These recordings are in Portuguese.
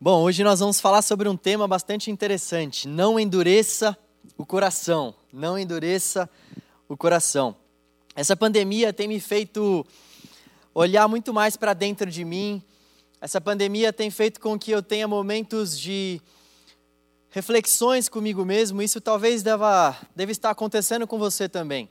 Bom, hoje nós vamos falar sobre um tema bastante interessante. Não endureça o coração. Não endureça o coração. Essa pandemia tem me feito olhar muito mais para dentro de mim. Essa pandemia tem feito com que eu tenha momentos de reflexões comigo mesmo. Isso talvez deva, deva estar acontecendo com você também.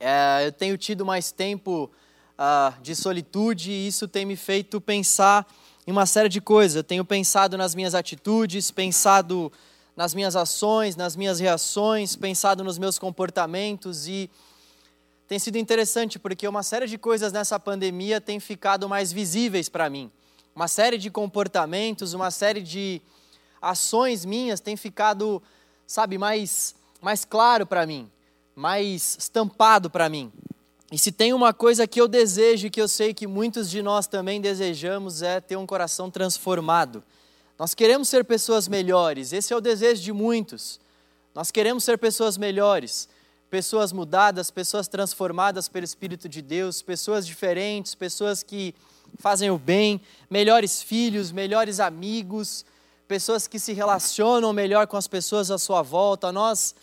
É, eu tenho tido mais tempo uh, de solitude e isso tem me feito pensar em uma série de coisas. Eu tenho pensado nas minhas atitudes, pensado nas minhas ações, nas minhas reações, pensado nos meus comportamentos e tem sido interessante porque uma série de coisas nessa pandemia tem ficado mais visíveis para mim. Uma série de comportamentos, uma série de ações minhas tem ficado, sabe, mais mais claro para mim, mais estampado para mim. E se tem uma coisa que eu desejo e que eu sei que muitos de nós também desejamos é ter um coração transformado. Nós queremos ser pessoas melhores, esse é o desejo de muitos. Nós queremos ser pessoas melhores, pessoas mudadas, pessoas transformadas pelo Espírito de Deus, pessoas diferentes, pessoas que fazem o bem, melhores filhos, melhores amigos, pessoas que se relacionam melhor com as pessoas à sua volta. Nós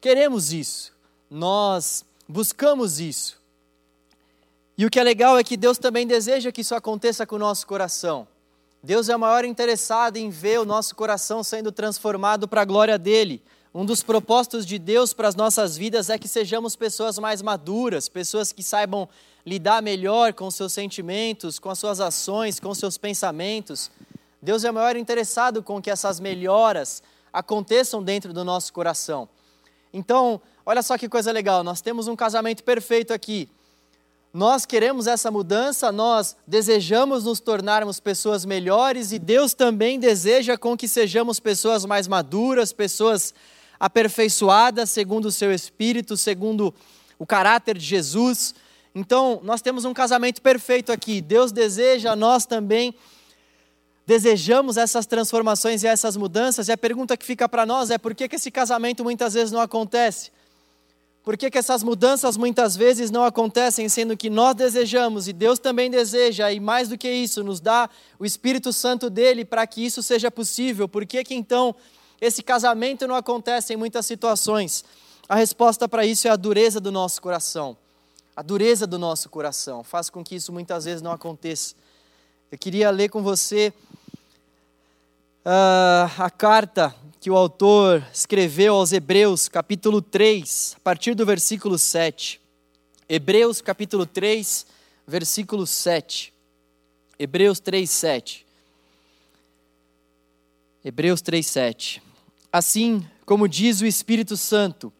queremos isso. Nós buscamos isso. E o que é legal é que Deus também deseja que isso aconteça com o nosso coração. Deus é o maior interessado em ver o nosso coração sendo transformado para a glória dele. Um dos propósitos de Deus para as nossas vidas é que sejamos pessoas mais maduras, pessoas que saibam lidar melhor com seus sentimentos, com as suas ações, com seus pensamentos. Deus é o maior interessado com que essas melhoras aconteçam dentro do nosso coração. Então, olha só que coisa legal, nós temos um casamento perfeito aqui. Nós queremos essa mudança, nós desejamos nos tornarmos pessoas melhores e Deus também deseja com que sejamos pessoas mais maduras, pessoas aperfeiçoadas segundo o seu espírito, segundo o caráter de Jesus. Então, nós temos um casamento perfeito aqui. Deus deseja, nós também desejamos essas transformações e essas mudanças, e a pergunta que fica para nós é por que, que esse casamento muitas vezes não acontece? Por que, que essas mudanças muitas vezes não acontecem, sendo que nós desejamos e Deus também deseja, e mais do que isso, nos dá o Espírito Santo dele para que isso seja possível? Por que, que então esse casamento não acontece em muitas situações? A resposta para isso é a dureza do nosso coração. A dureza do nosso coração faz com que isso muitas vezes não aconteça. Eu queria ler com você uh, a carta que o autor escreveu aos Hebreus, capítulo 3, a partir do versículo 7. Hebreus, capítulo 3, versículo 7. Hebreus 3, 7. Hebreus 3, 7. Assim como diz o Espírito Santo,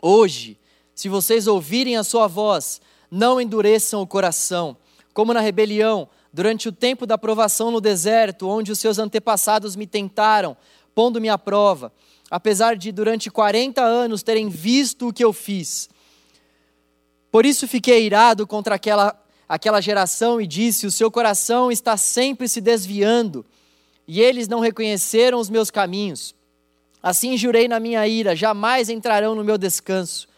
hoje, se vocês ouvirem a sua voz, não endureçam o coração, como na rebelião, durante o tempo da provação no deserto, onde os seus antepassados me tentaram, pondo-me à prova, apesar de durante 40 anos terem visto o que eu fiz. Por isso fiquei irado contra aquela, aquela geração e disse: O seu coração está sempre se desviando, e eles não reconheceram os meus caminhos. Assim jurei na minha ira: jamais entrarão no meu descanso.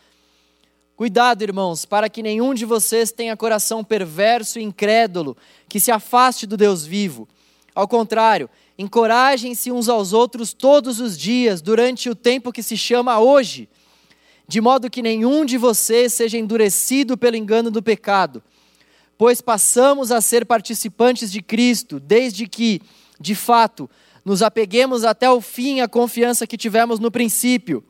Cuidado, irmãos, para que nenhum de vocês tenha coração perverso e incrédulo, que se afaste do Deus vivo. Ao contrário, encorajem-se uns aos outros todos os dias, durante o tempo que se chama hoje, de modo que nenhum de vocês seja endurecido pelo engano do pecado. Pois passamos a ser participantes de Cristo, desde que, de fato, nos apeguemos até o fim à confiança que tivemos no princípio.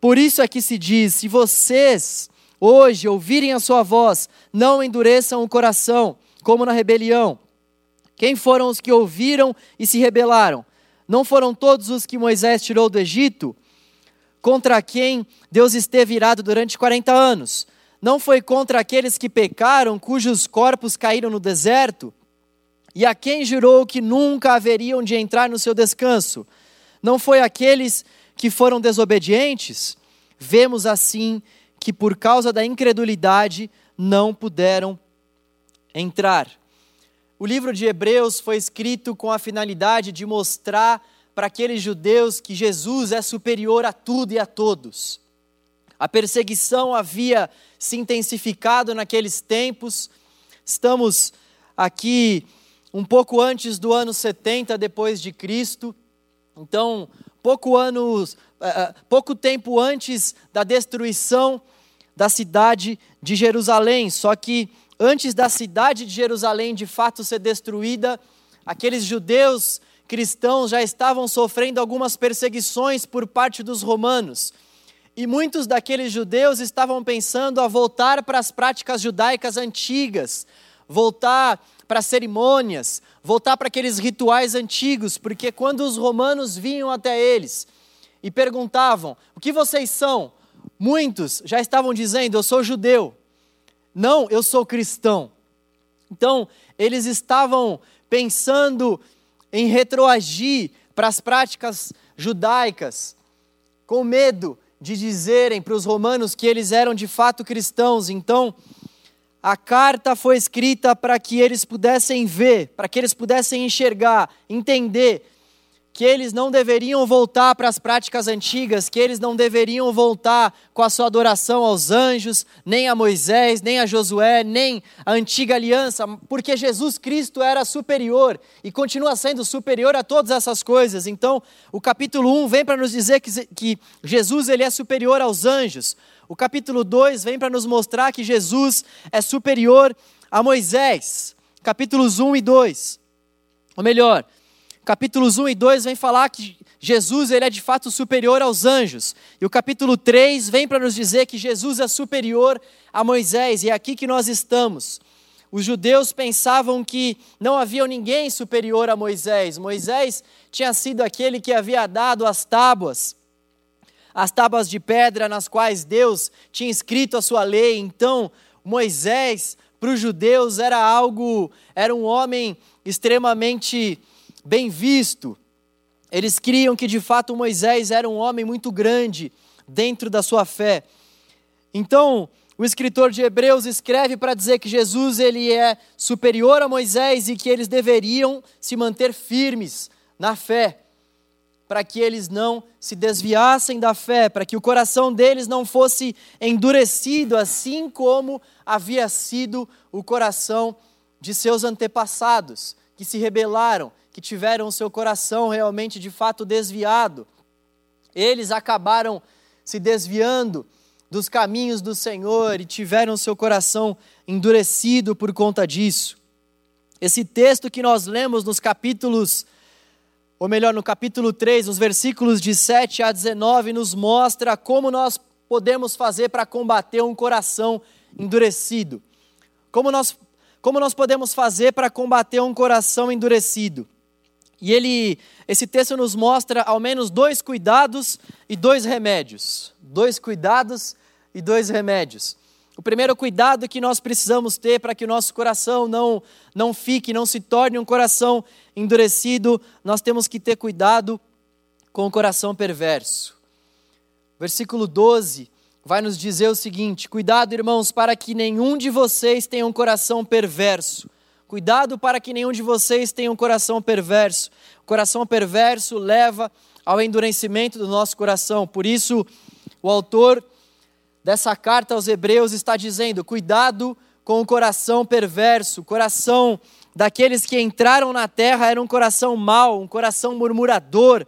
Por isso é que se diz: se vocês hoje ouvirem a sua voz, não endureçam o coração, como na rebelião. Quem foram os que ouviram e se rebelaram? Não foram todos os que Moisés tirou do Egito? Contra quem Deus esteve irado durante 40 anos? Não foi contra aqueles que pecaram, cujos corpos caíram no deserto? E a quem jurou que nunca haveriam de entrar no seu descanso? Não foi aqueles que foram desobedientes, vemos assim que por causa da incredulidade não puderam entrar. O livro de Hebreus foi escrito com a finalidade de mostrar para aqueles judeus que Jesus é superior a tudo e a todos. A perseguição havia se intensificado naqueles tempos. Estamos aqui um pouco antes do ano 70 depois de Cristo. Então, pouco anos, uh, pouco tempo antes da destruição da cidade de Jerusalém. Só que antes da cidade de Jerusalém de fato ser destruída, aqueles judeus cristãos já estavam sofrendo algumas perseguições por parte dos romanos. E muitos daqueles judeus estavam pensando a voltar para as práticas judaicas antigas, voltar para cerimônias, voltar para aqueles rituais antigos, porque quando os romanos vinham até eles e perguntavam: O que vocês são? Muitos já estavam dizendo: Eu sou judeu. Não, eu sou cristão. Então, eles estavam pensando em retroagir para as práticas judaicas, com medo de dizerem para os romanos que eles eram de fato cristãos. Então, a carta foi escrita para que eles pudessem ver, para que eles pudessem enxergar, entender que eles não deveriam voltar para as práticas antigas, que eles não deveriam voltar com a sua adoração aos anjos, nem a Moisés, nem a Josué, nem a antiga aliança, porque Jesus Cristo era superior e continua sendo superior a todas essas coisas. Então, o capítulo 1 vem para nos dizer que, que Jesus ele é superior aos anjos. O capítulo 2 vem para nos mostrar que Jesus é superior a Moisés. Capítulos 1 e 2. Ou melhor, capítulos 1 e 2 vem falar que Jesus ele é de fato superior aos anjos. E o capítulo 3 vem para nos dizer que Jesus é superior a Moisés. E é aqui que nós estamos. Os judeus pensavam que não havia ninguém superior a Moisés. Moisés tinha sido aquele que havia dado as tábuas, as tábuas de pedra nas quais Deus tinha escrito a sua lei. Então, Moisés, para os judeus, era algo, era um homem extremamente bem visto. Eles criam que de fato Moisés era um homem muito grande dentro da sua fé. Então, o escritor de Hebreus escreve para dizer que Jesus ele é superior a Moisés e que eles deveriam se manter firmes na fé, para que eles não se desviassem da fé, para que o coração deles não fosse endurecido, assim como havia sido o coração de seus antepassados, que se rebelaram, que tiveram seu coração realmente de fato desviado. Eles acabaram se desviando dos caminhos do Senhor e tiveram seu coração endurecido por conta disso. Esse texto que nós lemos nos capítulos, ou melhor, no capítulo 3, nos versículos de 7 a 19, nos mostra como nós podemos fazer para combater um coração endurecido. Como nós, como nós podemos fazer para combater um coração endurecido? E ele, esse texto nos mostra ao menos dois cuidados e dois remédios. Dois cuidados e dois remédios. O primeiro cuidado que nós precisamos ter para que o nosso coração não, não fique, não se torne um coração endurecido, nós temos que ter cuidado com o coração perverso. Versículo 12 vai nos dizer o seguinte: Cuidado, irmãos, para que nenhum de vocês tenha um coração perverso Cuidado para que nenhum de vocês tenha um coração perverso. O coração perverso leva ao endurecimento do nosso coração. Por isso, o autor dessa carta aos Hebreus está dizendo: cuidado com o coração perverso, o coração daqueles que entraram na terra era um coração mau, um coração murmurador,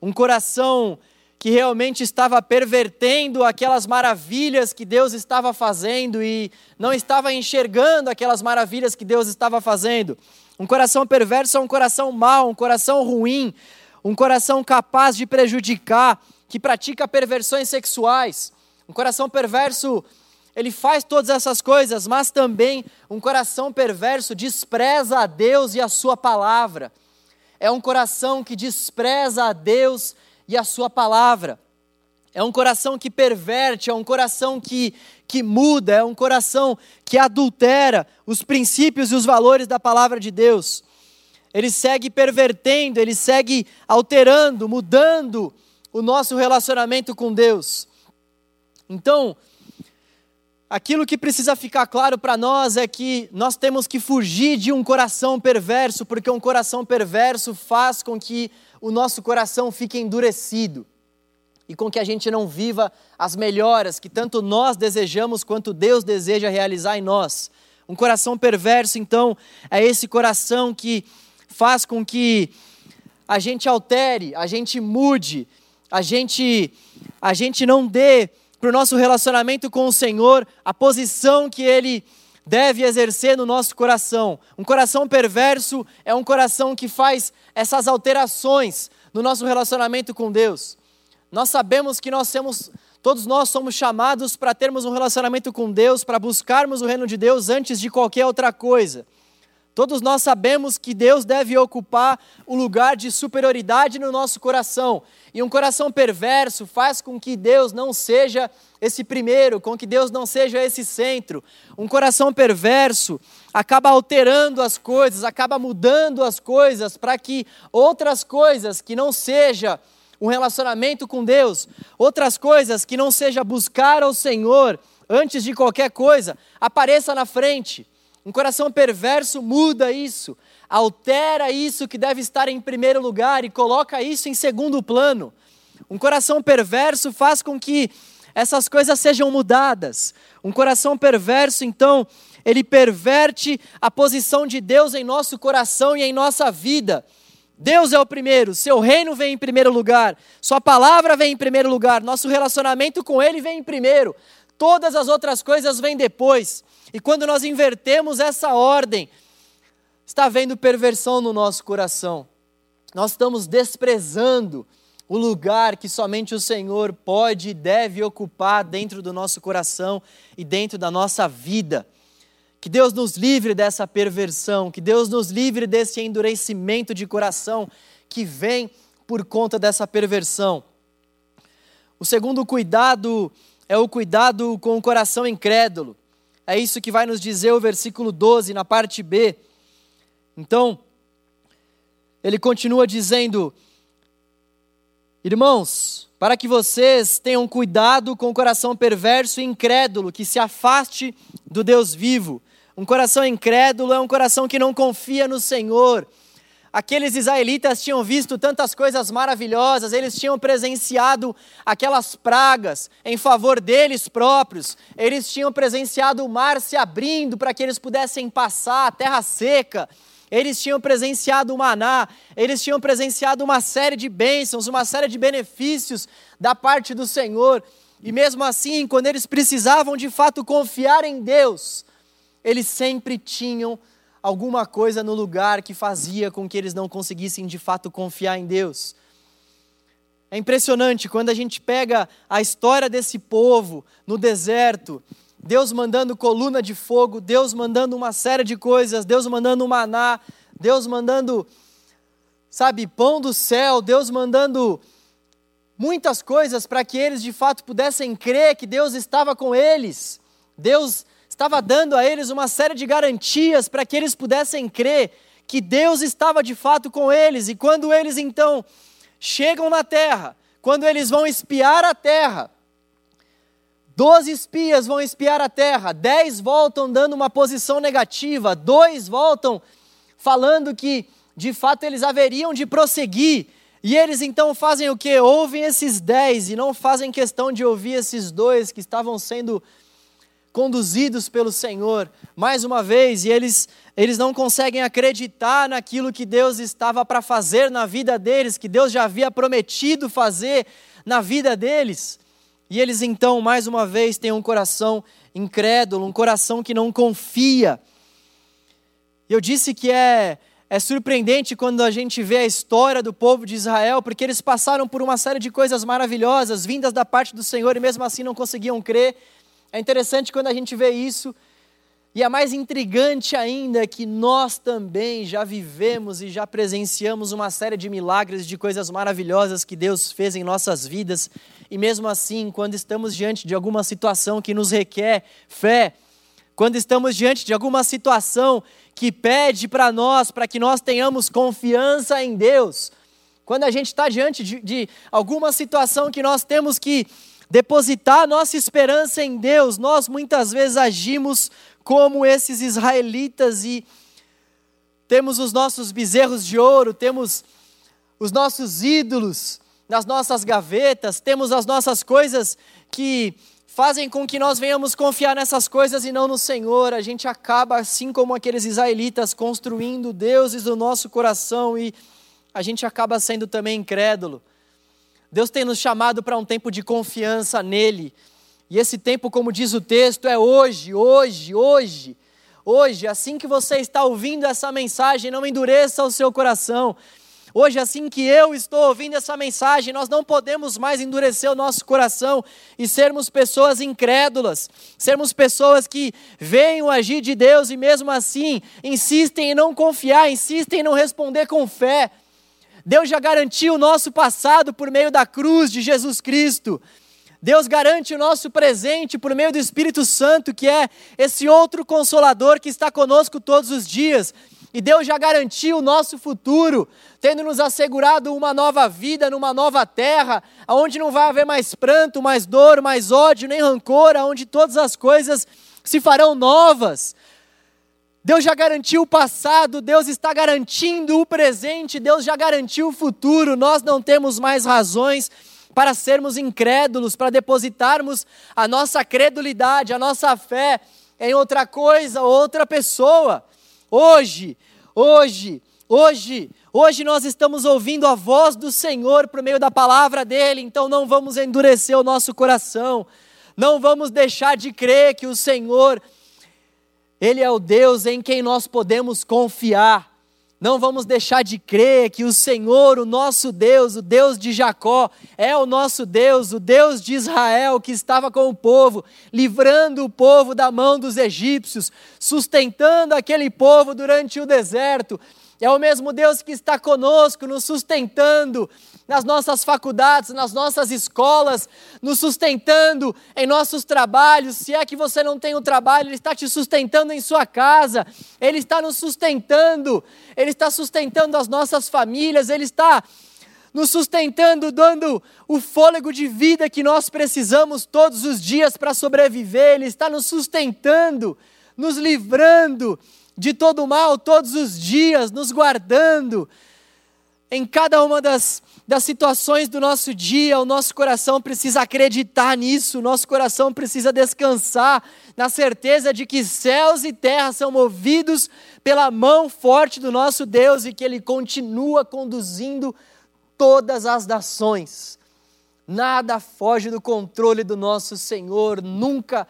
um coração que realmente estava pervertendo aquelas maravilhas que Deus estava fazendo e não estava enxergando aquelas maravilhas que Deus estava fazendo. Um coração perverso é um coração mau, um coração ruim, um coração capaz de prejudicar, que pratica perversões sexuais. Um coração perverso, ele faz todas essas coisas, mas também um coração perverso despreza a Deus e a Sua palavra. É um coração que despreza a Deus e a Sua palavra. É um coração que perverte, é um coração que, que muda, é um coração que adultera os princípios e os valores da palavra de Deus. Ele segue pervertendo, ele segue alterando, mudando o nosso relacionamento com Deus. Então, aquilo que precisa ficar claro para nós é que nós temos que fugir de um coração perverso, porque um coração perverso faz com que o nosso coração fique endurecido e com que a gente não viva as melhoras que tanto nós desejamos quanto Deus deseja realizar em nós. Um coração perverso, então, é esse coração que faz com que a gente altere, a gente mude, a gente, a gente não dê para o nosso relacionamento com o Senhor a posição que Ele deve exercer no nosso coração. Um coração perverso é um coração que faz essas alterações no nosso relacionamento com Deus. Nós sabemos que nós temos, todos nós somos chamados para termos um relacionamento com Deus, para buscarmos o reino de Deus antes de qualquer outra coisa. Todos nós sabemos que Deus deve ocupar o lugar de superioridade no nosso coração. E um coração perverso faz com que Deus não seja esse primeiro, com que Deus não seja esse centro. Um coração perverso acaba alterando as coisas, acaba mudando as coisas para que outras coisas que não seja um relacionamento com Deus, outras coisas que não seja buscar ao Senhor antes de qualquer coisa, apareça na frente. Um coração perverso muda isso, altera isso que deve estar em primeiro lugar e coloca isso em segundo plano. Um coração perverso faz com que essas coisas sejam mudadas. Um coração perverso, então, ele perverte a posição de Deus em nosso coração e em nossa vida. Deus é o primeiro, seu reino vem em primeiro lugar, sua palavra vem em primeiro lugar, nosso relacionamento com Ele vem em primeiro, todas as outras coisas vêm depois. E quando nós invertemos essa ordem, está havendo perversão no nosso coração. Nós estamos desprezando o lugar que somente o Senhor pode e deve ocupar dentro do nosso coração e dentro da nossa vida. Que Deus nos livre dessa perversão, que Deus nos livre desse endurecimento de coração que vem por conta dessa perversão. O segundo cuidado é o cuidado com o coração incrédulo. É isso que vai nos dizer o versículo 12, na parte B. Então, ele continua dizendo: Irmãos, para que vocês tenham cuidado com o coração perverso e incrédulo, que se afaste do Deus vivo. Um coração incrédulo é um coração que não confia no Senhor. Aqueles israelitas tinham visto tantas coisas maravilhosas, eles tinham presenciado aquelas pragas em favor deles próprios, eles tinham presenciado o mar se abrindo para que eles pudessem passar a terra seca, eles tinham presenciado o maná, eles tinham presenciado uma série de bênçãos, uma série de benefícios da parte do Senhor, e mesmo assim, quando eles precisavam de fato confiar em Deus, eles sempre tinham alguma coisa no lugar que fazia com que eles não conseguissem de fato confiar em Deus. É impressionante quando a gente pega a história desse povo no deserto, Deus mandando coluna de fogo, Deus mandando uma série de coisas, Deus mandando maná, Deus mandando, sabe, pão do céu, Deus mandando muitas coisas para que eles de fato pudessem crer que Deus estava com eles. Deus estava dando a eles uma série de garantias para que eles pudessem crer que Deus estava de fato com eles. E quando eles então chegam na terra, quando eles vão espiar a terra, doze espias vão espiar a terra, dez voltam dando uma posição negativa, dois voltam falando que de fato eles haveriam de prosseguir. E eles então fazem o que? Ouvem esses dez e não fazem questão de ouvir esses dois que estavam sendo conduzidos pelo Senhor, mais uma vez, e eles, eles não conseguem acreditar naquilo que Deus estava para fazer na vida deles, que Deus já havia prometido fazer na vida deles. E eles então, mais uma vez, têm um coração incrédulo, um coração que não confia. Eu disse que é, é surpreendente quando a gente vê a história do povo de Israel, porque eles passaram por uma série de coisas maravilhosas, vindas da parte do Senhor, e mesmo assim não conseguiam crer. É interessante quando a gente vê isso, e é mais intrigante ainda que nós também já vivemos e já presenciamos uma série de milagres, de coisas maravilhosas que Deus fez em nossas vidas, e mesmo assim, quando estamos diante de alguma situação que nos requer fé, quando estamos diante de alguma situação que pede para nós, para que nós tenhamos confiança em Deus, quando a gente está diante de, de alguma situação que nós temos que depositar nossa esperança em Deus, nós muitas vezes agimos como esses israelitas e temos os nossos bezerros de ouro, temos os nossos ídolos nas nossas gavetas, temos as nossas coisas que fazem com que nós venhamos confiar nessas coisas e não no Senhor. A gente acaba, assim como aqueles israelitas, construindo deuses do nosso coração e a gente acaba sendo também incrédulo. Deus tem nos chamado para um tempo de confiança nele. E esse tempo, como diz o texto, é hoje, hoje, hoje. Hoje, assim que você está ouvindo essa mensagem, não endureça o seu coração. Hoje, assim que eu estou ouvindo essa mensagem, nós não podemos mais endurecer o nosso coração e sermos pessoas incrédulas, sermos pessoas que veem o agir de Deus e mesmo assim insistem em não confiar, insistem em não responder com fé. Deus já garantiu o nosso passado por meio da cruz de Jesus Cristo. Deus garante o nosso presente por meio do Espírito Santo, que é esse outro consolador que está conosco todos os dias. E Deus já garantiu o nosso futuro, tendo nos assegurado uma nova vida numa nova terra, onde não vai haver mais pranto, mais dor, mais ódio, nem rancor, onde todas as coisas se farão novas. Deus já garantiu o passado, Deus está garantindo o presente, Deus já garantiu o futuro. Nós não temos mais razões para sermos incrédulos, para depositarmos a nossa credulidade, a nossa fé em outra coisa, outra pessoa. Hoje, hoje, hoje, hoje nós estamos ouvindo a voz do Senhor por meio da palavra dele, então não vamos endurecer o nosso coração, não vamos deixar de crer que o Senhor, Ele é o Deus em quem nós podemos confiar. Não vamos deixar de crer que o Senhor, o nosso Deus, o Deus de Jacó, é o nosso Deus, o Deus de Israel que estava com o povo, livrando o povo da mão dos egípcios, sustentando aquele povo durante o deserto. É o mesmo Deus que está conosco, nos sustentando nas nossas faculdades, nas nossas escolas, nos sustentando em nossos trabalhos. Se é que você não tem um trabalho, Ele está te sustentando em sua casa, Ele está nos sustentando, Ele está sustentando as nossas famílias, Ele está nos sustentando, dando o fôlego de vida que nós precisamos todos os dias para sobreviver, Ele está nos sustentando, nos livrando de todo mal todos os dias, nos guardando em cada uma das, das situações do nosso dia, o nosso coração precisa acreditar nisso, o nosso coração precisa descansar na certeza de que céus e terra são movidos pela mão forte do nosso Deus e que Ele continua conduzindo todas as nações. Nada foge do controle do nosso Senhor, nunca,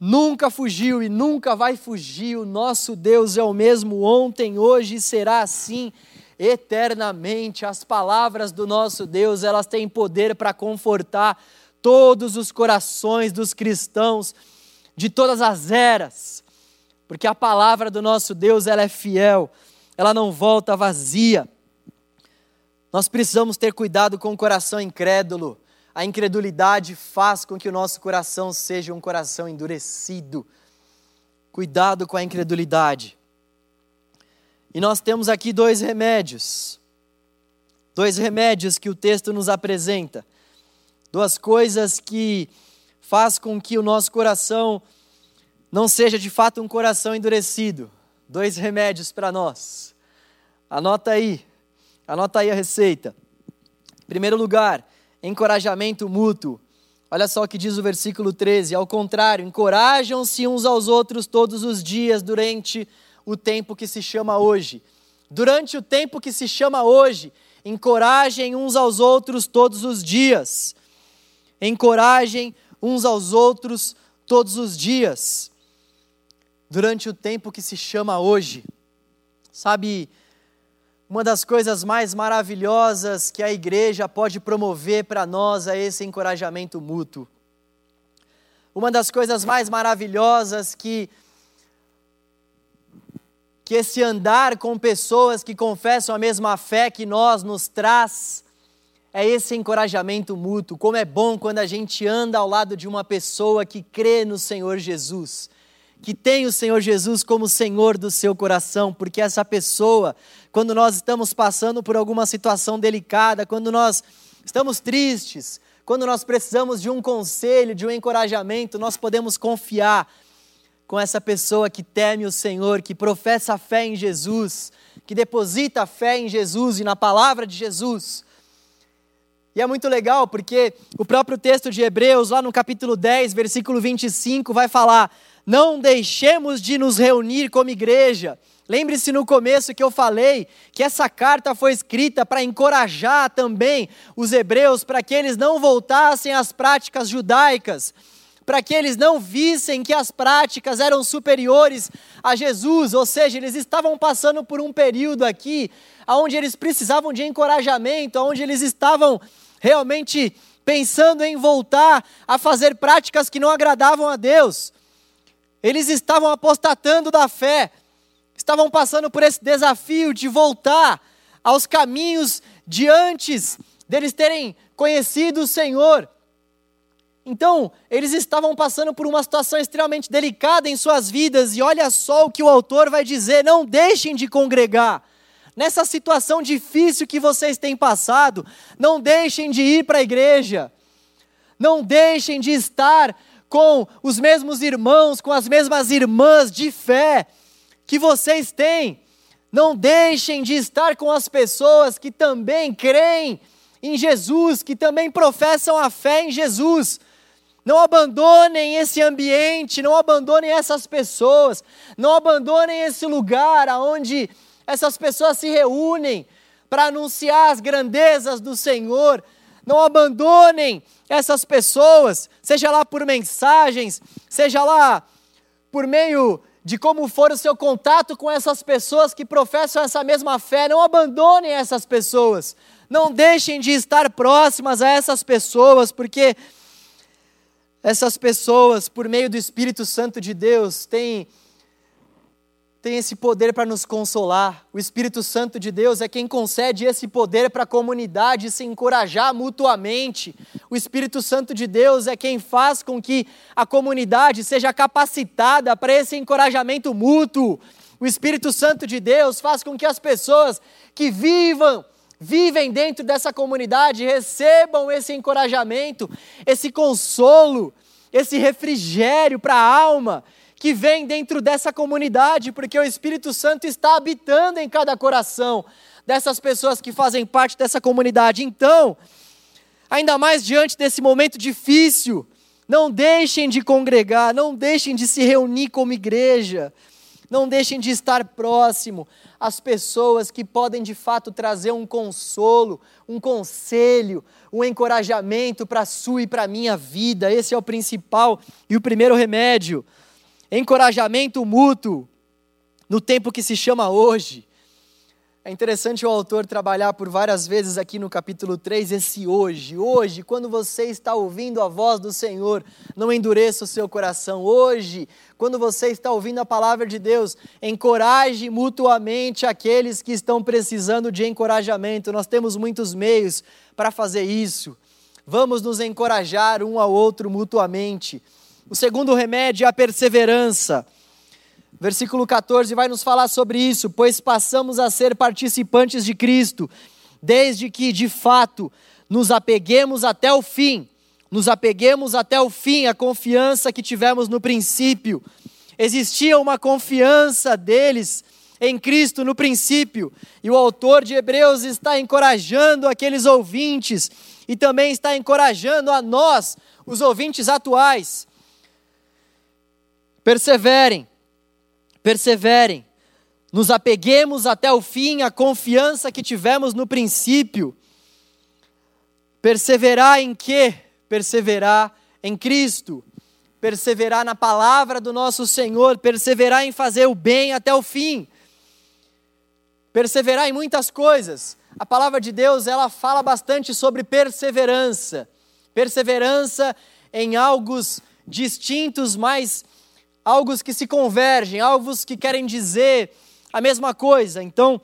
nunca fugiu e nunca vai fugir. O nosso Deus é o mesmo ontem, hoje e será assim eternamente. As palavras do nosso Deus, elas têm poder para confortar todos os corações dos cristãos de todas as eras. Porque a palavra do nosso Deus, ela é fiel, ela não volta vazia. Nós precisamos ter cuidado com o coração incrédulo. A incredulidade faz com que o nosso coração seja um coração endurecido. Cuidado com a incredulidade. E nós temos aqui dois remédios. Dois remédios que o texto nos apresenta. Duas coisas que faz com que o nosso coração não seja de fato um coração endurecido. Dois remédios para nós. Anota aí. Anota aí a receita. Em primeiro lugar, encorajamento mútuo. Olha só o que diz o versículo 13. Ao contrário, encorajam-se uns aos outros todos os dias durante o tempo que se chama hoje. Durante o tempo que se chama hoje, encorajem uns aos outros todos os dias. Encorajem uns aos outros todos os dias. Durante o tempo que se chama hoje. Sabe, uma das coisas mais maravilhosas que a igreja pode promover para nós é esse encorajamento mútuo. Uma das coisas mais maravilhosas que que esse andar com pessoas que confessam a mesma fé que nós nos traz é esse encorajamento mútuo. Como é bom quando a gente anda ao lado de uma pessoa que crê no Senhor Jesus, que tem o Senhor Jesus como Senhor do seu coração, porque essa pessoa, quando nós estamos passando por alguma situação delicada, quando nós estamos tristes, quando nós precisamos de um conselho, de um encorajamento, nós podemos confiar com essa pessoa que teme o Senhor, que professa fé em Jesus, que deposita fé em Jesus e na palavra de Jesus. E é muito legal porque o próprio texto de Hebreus, lá no capítulo 10, versículo 25, vai falar: Não deixemos de nos reunir como igreja. Lembre-se no começo que eu falei que essa carta foi escrita para encorajar também os hebreus para que eles não voltassem às práticas judaicas, para que eles não vissem que as práticas eram superiores a Jesus, ou seja, eles estavam passando por um período aqui onde eles precisavam de encorajamento, onde eles estavam realmente pensando em voltar a fazer práticas que não agradavam a Deus. Eles estavam apostatando da fé, estavam passando por esse desafio de voltar aos caminhos de antes deles terem conhecido o Senhor. Então, eles estavam passando por uma situação extremamente delicada em suas vidas, e olha só o que o autor vai dizer: não deixem de congregar. Nessa situação difícil que vocês têm passado, não deixem de ir para a igreja, não deixem de estar com os mesmos irmãos, com as mesmas irmãs de fé que vocês têm. Não deixem de estar com as pessoas que também creem em Jesus, que também professam a fé em Jesus. Não abandonem esse ambiente, não abandonem essas pessoas, não abandonem esse lugar aonde essas pessoas se reúnem para anunciar as grandezas do Senhor. Não abandonem essas pessoas, seja lá por mensagens, seja lá por meio de como for o seu contato com essas pessoas que professam essa mesma fé. Não abandonem essas pessoas. Não deixem de estar próximas a essas pessoas, porque essas pessoas, por meio do Espírito Santo de Deus, têm tem esse poder para nos consolar. O Espírito Santo de Deus é quem concede esse poder para a comunidade se encorajar mutuamente. O Espírito Santo de Deus é quem faz com que a comunidade seja capacitada para esse encorajamento mútuo. O Espírito Santo de Deus faz com que as pessoas que vivam vivem dentro dessa comunidade recebam esse encorajamento, esse consolo, esse refrigério para a alma que vem dentro dessa comunidade, porque o Espírito Santo está habitando em cada coração dessas pessoas que fazem parte dessa comunidade. Então, ainda mais diante desse momento difícil, não deixem de congregar, não deixem de se reunir como igreja, não deixem de estar próximo às pessoas que podem de fato trazer um consolo, um conselho, um encorajamento para a sua e para a minha vida. Esse é o principal e o primeiro remédio encorajamento mútuo no tempo que se chama hoje. É interessante o autor trabalhar por várias vezes aqui no capítulo 3 esse hoje. Hoje, quando você está ouvindo a voz do Senhor, não endureça o seu coração. Hoje, quando você está ouvindo a palavra de Deus, encoraje mutuamente aqueles que estão precisando de encorajamento. Nós temos muitos meios para fazer isso. Vamos nos encorajar um ao outro mutuamente. O segundo remédio é a perseverança. Versículo 14 vai nos falar sobre isso, pois passamos a ser participantes de Cristo, desde que, de fato, nos apeguemos até o fim, nos apeguemos até o fim a confiança que tivemos no princípio. Existia uma confiança deles em Cristo no princípio, e o autor de Hebreus está encorajando aqueles ouvintes e também está encorajando a nós, os ouvintes atuais, Perseverem, perseverem, nos apeguemos até o fim à confiança que tivemos no princípio. Perseverar em quê? Perseverar em Cristo, perseverar na palavra do nosso Senhor, perseverar em fazer o bem até o fim. Perseverar em muitas coisas. A palavra de Deus, ela fala bastante sobre perseverança. Perseverança em algo distintos, mas algos que se convergem, algos que querem dizer a mesma coisa. Então,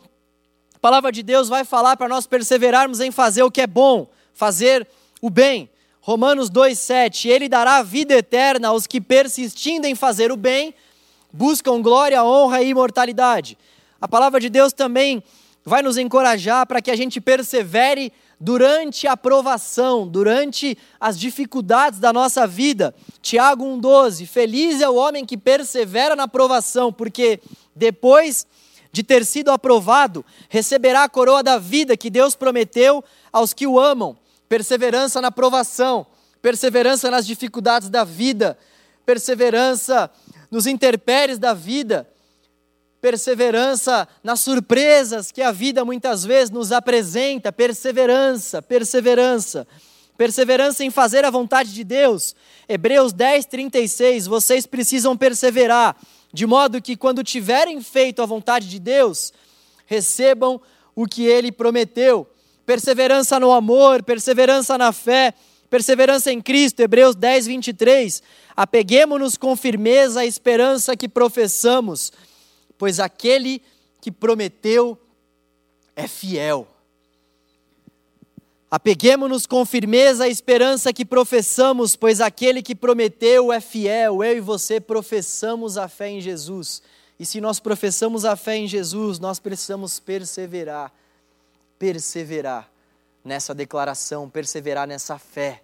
a palavra de Deus vai falar para nós perseverarmos em fazer o que é bom, fazer o bem. Romanos 2,7: Ele dará vida eterna aos que, persistindo em fazer o bem, buscam glória, honra e imortalidade. A palavra de Deus também vai nos encorajar para que a gente persevere durante a provação, durante as dificuldades da nossa vida. Tiago 1,12: Feliz é o homem que persevera na provação, porque depois de ter sido aprovado, receberá a coroa da vida que Deus prometeu aos que o amam. perseverança na provação, perseverança nas dificuldades da vida, perseverança nos interpéries da vida, perseverança nas surpresas que a vida muitas vezes nos apresenta, perseverança, perseverança. Perseverança em fazer a vontade de Deus. Hebreus 10, 36. Vocês precisam perseverar, de modo que, quando tiverem feito a vontade de Deus, recebam o que ele prometeu. Perseverança no amor, perseverança na fé, perseverança em Cristo. Hebreus 10, 23. Apeguemos-nos com firmeza à esperança que professamos, pois aquele que prometeu é fiel. Apeguemos-nos com firmeza à esperança que professamos, pois aquele que prometeu é fiel. Eu e você professamos a fé em Jesus. E se nós professamos a fé em Jesus, nós precisamos perseverar. Perseverar nessa declaração, perseverar nessa fé.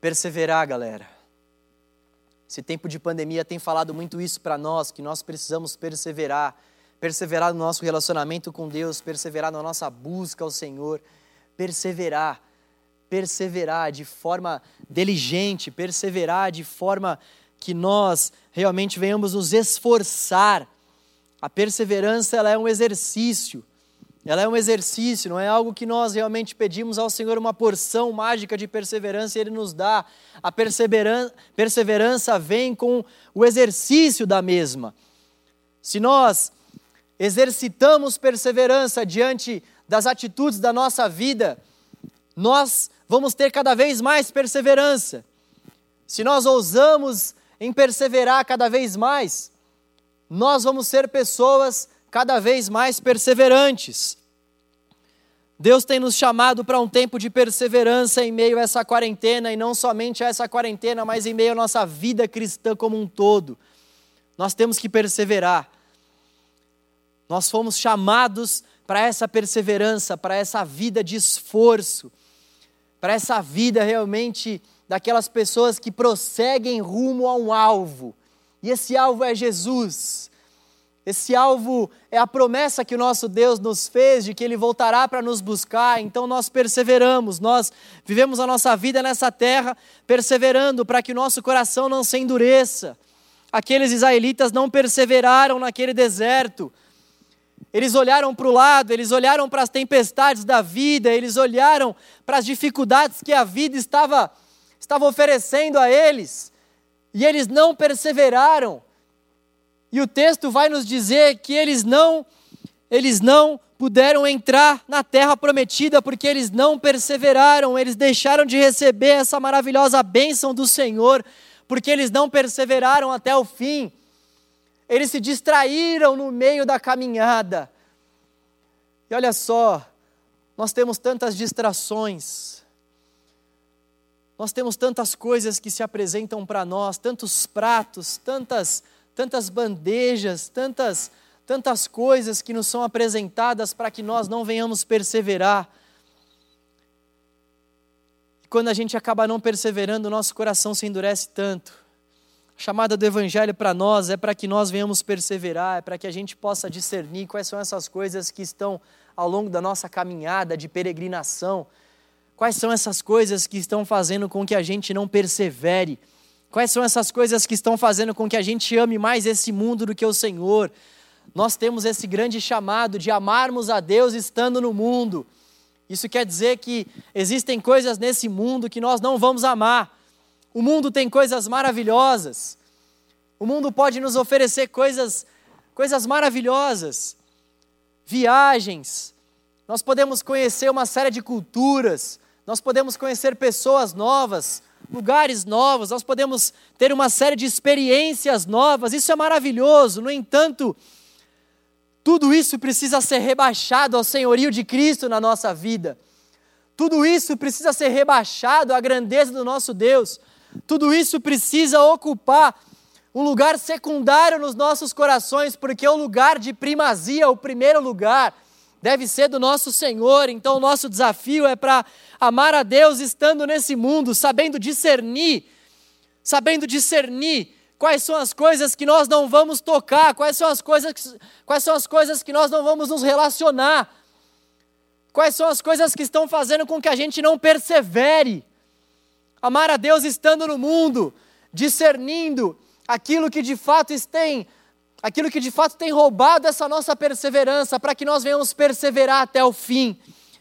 Perseverar, galera. Esse tempo de pandemia tem falado muito isso para nós, que nós precisamos perseverar. Perseverar no nosso relacionamento com Deus, perseverar na nossa busca ao Senhor perseverar, perseverar de forma diligente, perseverar de forma que nós realmente venhamos nos esforçar. A perseverança ela é um exercício. Ela é um exercício, não é algo que nós realmente pedimos ao Senhor uma porção mágica de perseverança e Ele nos dá. A perseverança, perseverança vem com o exercício da mesma. Se nós exercitamos perseverança diante das atitudes da nossa vida, nós vamos ter cada vez mais perseverança. Se nós ousamos em perseverar cada vez mais, nós vamos ser pessoas cada vez mais perseverantes. Deus tem nos chamado para um tempo de perseverança em meio a essa quarentena, e não somente a essa quarentena, mas em meio à nossa vida cristã como um todo. Nós temos que perseverar. Nós fomos chamados para essa perseverança, para essa vida de esforço, para essa vida realmente daquelas pessoas que prosseguem rumo a um alvo. E esse alvo é Jesus. Esse alvo é a promessa que o nosso Deus nos fez de que Ele voltará para nos buscar, então nós perseveramos, nós vivemos a nossa vida nessa terra perseverando para que o nosso coração não se endureça. Aqueles israelitas não perseveraram naquele deserto, eles olharam para o lado, eles olharam para as tempestades da vida, eles olharam para as dificuldades que a vida estava, estava oferecendo a eles, e eles não perseveraram. E o texto vai nos dizer que eles não, eles não puderam entrar na terra prometida porque eles não perseveraram, eles deixaram de receber essa maravilhosa bênção do Senhor, porque eles não perseveraram até o fim. Eles se distraíram no meio da caminhada. E olha só, nós temos tantas distrações, nós temos tantas coisas que se apresentam para nós, tantos pratos, tantas, tantas bandejas, tantas, tantas coisas que nos são apresentadas para que nós não venhamos perseverar. E quando a gente acaba não perseverando, o nosso coração se endurece tanto. A chamada do Evangelho para nós é para que nós venhamos perseverar, é para que a gente possa discernir quais são essas coisas que estão ao longo da nossa caminhada de peregrinação. Quais são essas coisas que estão fazendo com que a gente não persevere? Quais são essas coisas que estão fazendo com que a gente ame mais esse mundo do que o Senhor? Nós temos esse grande chamado de amarmos a Deus estando no mundo. Isso quer dizer que existem coisas nesse mundo que nós não vamos amar. O mundo tem coisas maravilhosas. O mundo pode nos oferecer coisas, coisas maravilhosas. Viagens. Nós podemos conhecer uma série de culturas. Nós podemos conhecer pessoas novas, lugares novos. Nós podemos ter uma série de experiências novas. Isso é maravilhoso. No entanto, tudo isso precisa ser rebaixado ao senhorio de Cristo na nossa vida. Tudo isso precisa ser rebaixado à grandeza do nosso Deus. Tudo isso precisa ocupar um lugar secundário nos nossos corações, porque o lugar de primazia, o primeiro lugar, deve ser do nosso Senhor. Então, o nosso desafio é para amar a Deus estando nesse mundo, sabendo discernir, sabendo discernir quais são as coisas que nós não vamos tocar, quais são as coisas, quais são as coisas que nós não vamos nos relacionar. Quais são as coisas que estão fazendo com que a gente não persevere? Amar a Deus estando no mundo, discernindo aquilo que de fato tem, aquilo que de fato tem roubado essa nossa perseverança, para que nós venhamos perseverar até o fim,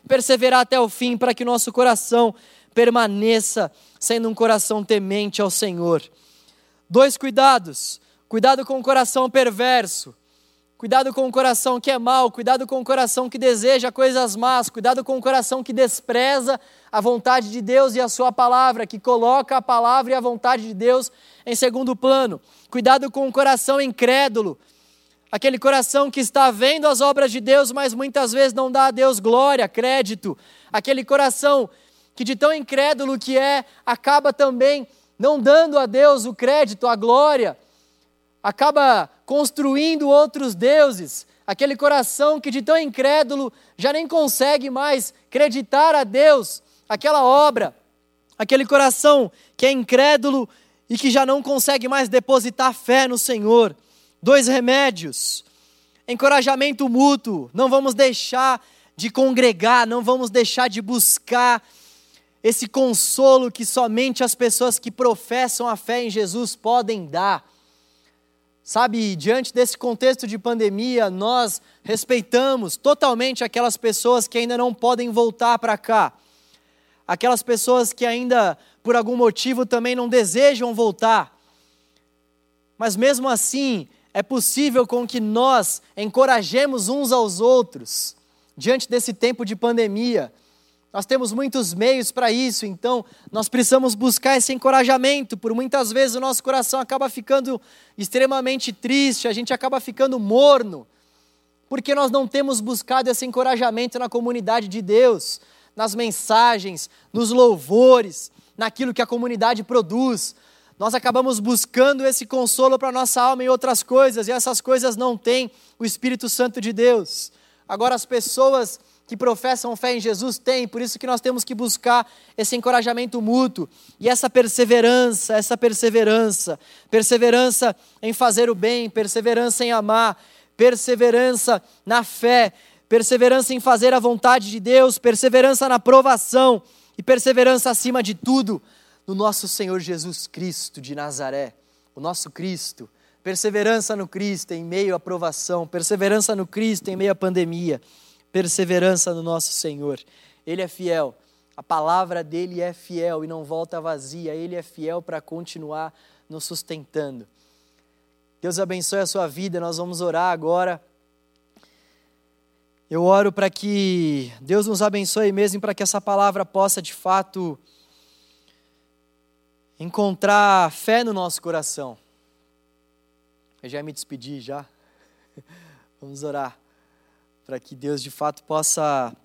perseverar até o fim, para que nosso coração permaneça sendo um coração temente ao Senhor. Dois cuidados: cuidado com o coração perverso. Cuidado com o coração que é mau, cuidado com o coração que deseja coisas más, cuidado com o coração que despreza a vontade de Deus e a sua palavra, que coloca a palavra e a vontade de Deus em segundo plano. Cuidado com o coração incrédulo, aquele coração que está vendo as obras de Deus, mas muitas vezes não dá a Deus glória, crédito. Aquele coração que de tão incrédulo que é, acaba também não dando a Deus o crédito, a glória, acaba construindo outros deuses, aquele coração que de tão incrédulo já nem consegue mais acreditar a Deus, aquela obra, aquele coração que é incrédulo e que já não consegue mais depositar fé no Senhor. Dois remédios: encorajamento mútuo, não vamos deixar de congregar, não vamos deixar de buscar esse consolo que somente as pessoas que professam a fé em Jesus podem dar. Sabe, diante desse contexto de pandemia, nós respeitamos totalmente aquelas pessoas que ainda não podem voltar para cá. Aquelas pessoas que ainda, por algum motivo, também não desejam voltar. Mas mesmo assim, é possível com que nós encorajemos uns aos outros diante desse tempo de pandemia. Nós temos muitos meios para isso, então nós precisamos buscar esse encorajamento. Por muitas vezes o nosso coração acaba ficando extremamente triste, a gente acaba ficando morno, porque nós não temos buscado esse encorajamento na comunidade de Deus, nas mensagens, nos louvores, naquilo que a comunidade produz. Nós acabamos buscando esse consolo para nossa alma em outras coisas, e essas coisas não têm o Espírito Santo de Deus. Agora, as pessoas que professam fé em Jesus têm, por isso que nós temos que buscar esse encorajamento mútuo e essa perseverança, essa perseverança, perseverança em fazer o bem, perseverança em amar, perseverança na fé, perseverança em fazer a vontade de Deus, perseverança na provação e perseverança acima de tudo no nosso Senhor Jesus Cristo de Nazaré, o nosso Cristo. Perseverança no Cristo em meio à provação, perseverança no Cristo em meio à pandemia perseverança no nosso Senhor. Ele é fiel, a palavra dele é fiel e não volta vazia, ele é fiel para continuar nos sustentando. Deus abençoe a sua vida, nós vamos orar agora. Eu oro para que Deus nos abençoe mesmo, para que essa palavra possa de fato encontrar fé no nosso coração. Eu já me despedi já. Vamos orar para que Deus de fato possa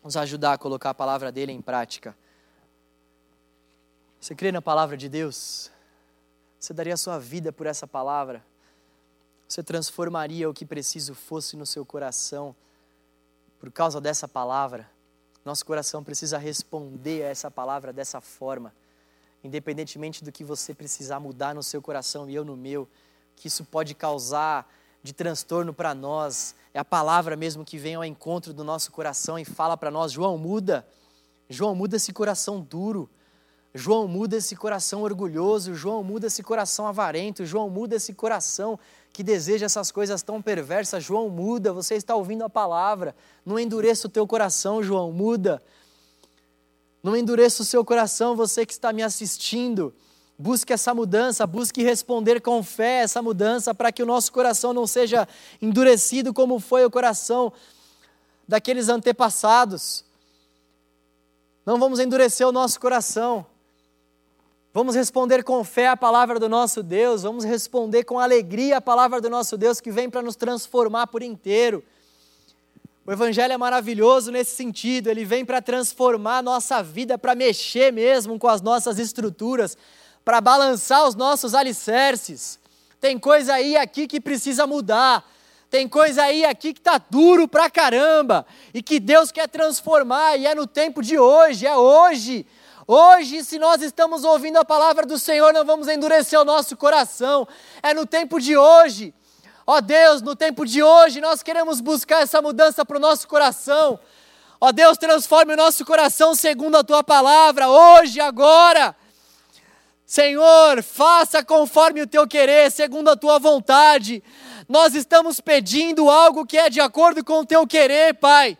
nos ajudar a colocar a palavra dele em prática. Você crê na palavra de Deus? Você daria a sua vida por essa palavra? Você transformaria o que preciso fosse no seu coração por causa dessa palavra? Nosso coração precisa responder a essa palavra dessa forma, independentemente do que você precisar mudar no seu coração e eu no meu, que isso pode causar de transtorno para nós, é a palavra mesmo que vem ao encontro do nosso coração e fala para nós: João, muda. João, muda esse coração duro. João, muda esse coração orgulhoso. João, muda esse coração avarento. João, muda esse coração que deseja essas coisas tão perversas. João, muda. Você está ouvindo a palavra. Não endureça o teu coração, João, muda. Não endureça o seu coração, você que está me assistindo. Busque essa mudança, busque responder com fé essa mudança para que o nosso coração não seja endurecido como foi o coração daqueles antepassados. Não vamos endurecer o nosso coração. Vamos responder com fé a palavra do nosso Deus, vamos responder com alegria a palavra do nosso Deus que vem para nos transformar por inteiro. O Evangelho é maravilhoso nesse sentido, ele vem para transformar a nossa vida, para mexer mesmo com as nossas estruturas, para balançar os nossos alicerces. Tem coisa aí aqui que precisa mudar. Tem coisa aí aqui que está duro pra caramba e que Deus quer transformar e é no tempo de hoje, é hoje. Hoje, se nós estamos ouvindo a palavra do Senhor, não vamos endurecer o nosso coração. É no tempo de hoje. Ó Deus, no tempo de hoje nós queremos buscar essa mudança para o nosso coração. Ó Deus, transforme o nosso coração segundo a tua palavra, hoje, agora. Senhor, faça conforme o teu querer, segundo a tua vontade. Nós estamos pedindo algo que é de acordo com o teu querer, Pai.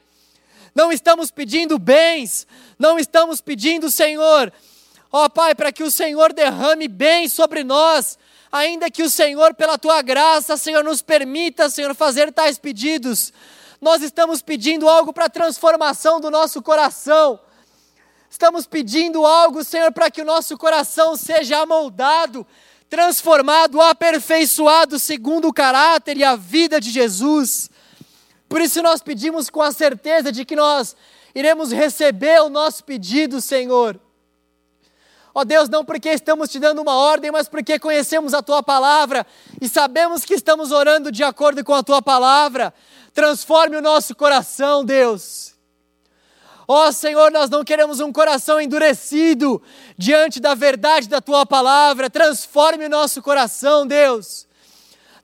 Não estamos pedindo bens, não estamos pedindo, Senhor, ó Pai, para que o Senhor derrame bem sobre nós, ainda que o Senhor, pela tua graça, Senhor, nos permita, Senhor, fazer tais pedidos. Nós estamos pedindo algo para a transformação do nosso coração. Estamos pedindo algo, Senhor, para que o nosso coração seja amoldado, transformado, aperfeiçoado segundo o caráter e a vida de Jesus. Por isso nós pedimos com a certeza de que nós iremos receber o nosso pedido, Senhor. Ó oh Deus, não porque estamos te dando uma ordem, mas porque conhecemos a tua palavra e sabemos que estamos orando de acordo com a tua palavra. Transforme o nosso coração, Deus. Ó oh, Senhor, nós não queremos um coração endurecido diante da verdade da tua palavra. Transforme o nosso coração, Deus.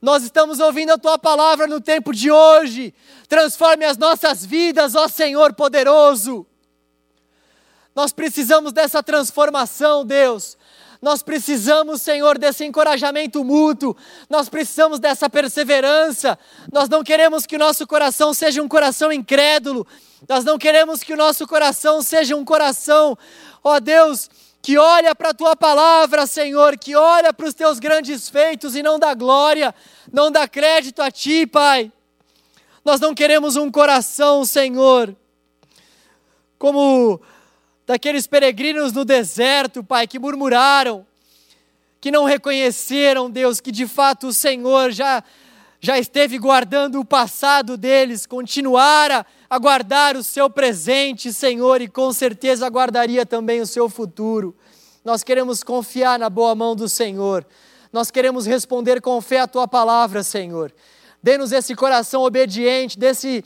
Nós estamos ouvindo a tua palavra no tempo de hoje. Transforme as nossas vidas, ó Senhor poderoso. Nós precisamos dessa transformação, Deus. Nós precisamos, Senhor, desse encorajamento mútuo, nós precisamos dessa perseverança. Nós não queremos que o nosso coração seja um coração incrédulo, nós não queremos que o nosso coração seja um coração, ó Deus, que olha para a tua palavra, Senhor, que olha para os teus grandes feitos e não dá glória, não dá crédito a ti, Pai. Nós não queremos um coração, Senhor, como daqueles peregrinos no deserto, Pai, que murmuraram, que não reconheceram, Deus, que de fato o Senhor já, já esteve guardando o passado deles, continuara a guardar o seu presente, Senhor, e com certeza guardaria também o seu futuro. Nós queremos confiar na boa mão do Senhor. Nós queremos responder com fé a tua palavra, Senhor. Dê-nos esse coração obediente, desse,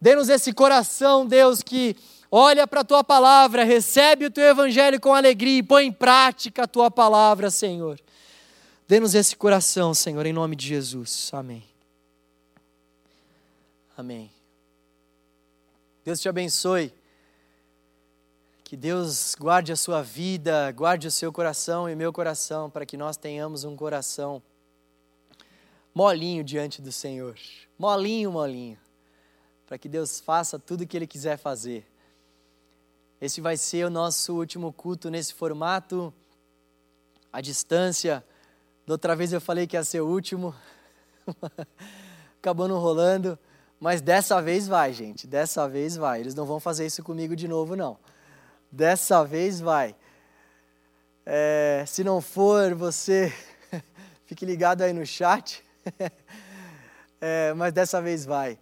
dê-nos esse coração, Deus, que olha para a tua palavra, recebe o teu evangelho com alegria e põe em prática a tua palavra, Senhor. Dê-nos esse coração, Senhor, em nome de Jesus. Amém. Amém. Deus te abençoe. Que Deus guarde a sua vida, guarde o seu coração e meu coração, para que nós tenhamos um coração molinho diante do Senhor. Molinho, molinho. Para que Deus faça tudo o que Ele quiser fazer. Esse vai ser o nosso último culto nesse formato, à distância. Da outra vez eu falei que ia ser o último, acabou não rolando, mas dessa vez vai, gente, dessa vez vai. Eles não vão fazer isso comigo de novo, não. Dessa vez vai. É, se não for, você fique ligado aí no chat. é, mas dessa vez vai.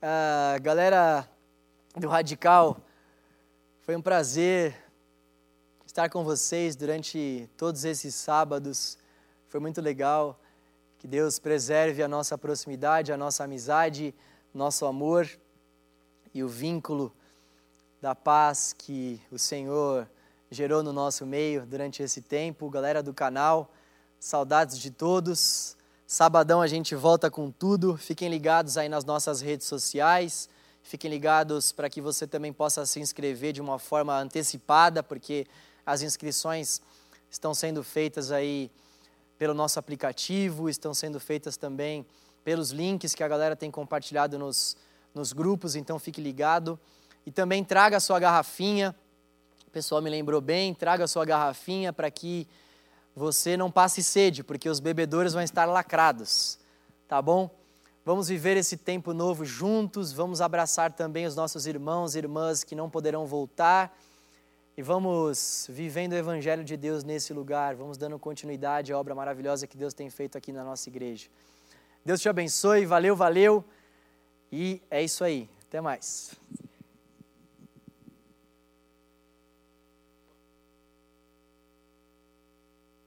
A galera do Radical, foi um prazer estar com vocês durante todos esses sábados. Foi muito legal. Que Deus preserve a nossa proximidade, a nossa amizade, nosso amor e o vínculo da paz que o Senhor gerou no nosso meio durante esse tempo. Galera do canal, saudades de todos. Sabadão a gente volta com tudo. Fiquem ligados aí nas nossas redes sociais. Fiquem ligados para que você também possa se inscrever de uma forma antecipada, porque as inscrições estão sendo feitas aí pelo nosso aplicativo, estão sendo feitas também pelos links que a galera tem compartilhado nos, nos grupos, então fique ligado. E também traga a sua garrafinha, o pessoal me lembrou bem, traga a sua garrafinha para que você não passe sede, porque os bebedores vão estar lacrados, tá bom? Vamos viver esse tempo novo juntos, vamos abraçar também os nossos irmãos e irmãs que não poderão voltar e vamos vivendo o Evangelho de Deus nesse lugar, vamos dando continuidade à obra maravilhosa que Deus tem feito aqui na nossa igreja. Deus te abençoe, valeu, valeu e é isso aí, até mais.